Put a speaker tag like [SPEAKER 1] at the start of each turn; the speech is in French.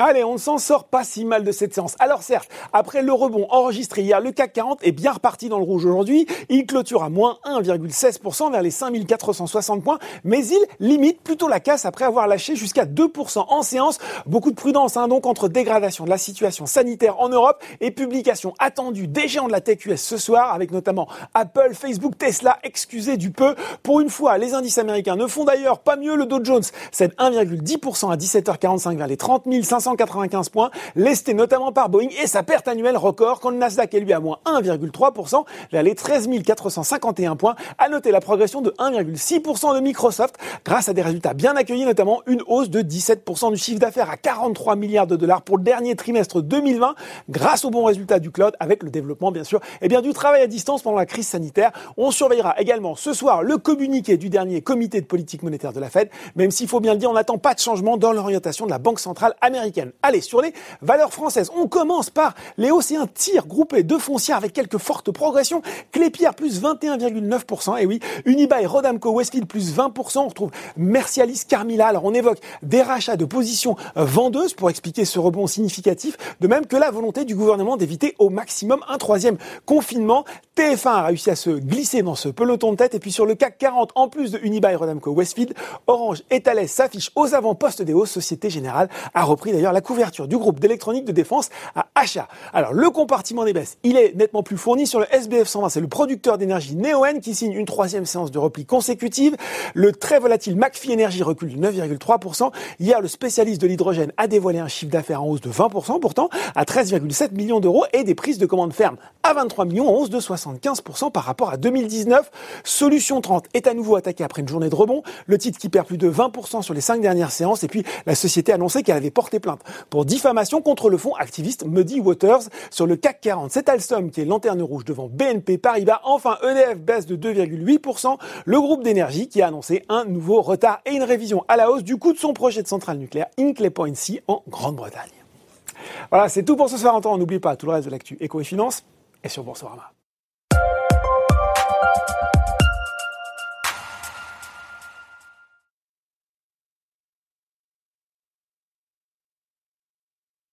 [SPEAKER 1] Allez, on ne s'en sort pas si mal de cette séance. Alors certes, après le rebond enregistré hier, le CAC 40 est bien reparti dans le rouge aujourd'hui. Il clôture à moins 1,16% vers les 5460 points, mais il limite plutôt la casse après avoir lâché jusqu'à 2% en séance. Beaucoup de prudence hein, donc entre dégradation de la situation sanitaire en Europe et publication attendue des géants de la tech US ce soir, avec notamment Apple, Facebook, Tesla, excusez du peu. Pour une fois, les indices américains ne font d'ailleurs pas mieux. Le Dow Jones cède 1,10% à 17h45 vers les 30 500 195 points, lesté notamment par Boeing et sa perte annuelle record quand le Nasdaq est lui à moins 1,3% vers les 13 451 points. À noter la progression de 1,6% de Microsoft grâce à des résultats bien accueillis, notamment une hausse de 17% du chiffre d'affaires à 43 milliards de dollars pour le dernier trimestre 2020 grâce aux bons résultats du cloud avec le développement bien sûr et bien du travail à distance pendant la crise sanitaire. On surveillera également ce soir le communiqué du dernier comité de politique monétaire de la Fed, même s'il faut bien le dire, on n'attend pas de changement dans l'orientation de la Banque centrale américaine. Allez, sur les valeurs françaises, on commence par les un tir groupé de foncières avec quelques fortes progressions. Clépierre plus 21,9%. Et oui, Unibail, Rodamco, Westfield plus 20%. On retrouve Mercialis, Carmila. Alors on évoque des rachats de positions vendeuses pour expliquer ce rebond significatif. De même que la volonté du gouvernement d'éviter au maximum un troisième confinement. TF1 a réussi à se glisser dans ce peloton de tête. Et puis sur le CAC 40, en plus de Unibail, Rodamco, Westfield, Orange et Thales s'affichent aux avant-postes des hausses. Société Générale a repris d'ailleurs la couverture du groupe d'électronique de défense à achat. Alors le compartiment des baisses, il est nettement plus fourni sur le SBF 120, c'est le producteur d'énergie Neoen qui signe une troisième séance de repli consécutive. Le très volatile McPhee Energy recule de 9,3%. Hier, le spécialiste de l'hydrogène a dévoilé un chiffre d'affaires en hausse de 20% pourtant à 13,7 millions d'euros et des prises de commandes fermes à 23 millions en hausse de 75% par rapport à 2019. Solution 30 est à nouveau attaqué après une journée de rebond. Le titre qui perd plus de 20% sur les cinq dernières séances et puis la société a annoncé qu'elle avait porté plainte pour diffamation contre le fonds activiste Muddy Waters sur le CAC 40. C'est Alstom qui est lanterne rouge devant BNP Paribas. Enfin, EDF baisse de 2,8%. Le groupe d'énergie qui a annoncé un nouveau retard et une révision à la hausse du coût de son projet de centrale nucléaire Inclay Point C en Grande-Bretagne. Voilà, c'est tout pour ce soir en temps. N'oubliez pas tout le reste de l'actu éco et finance et sur Boursorama.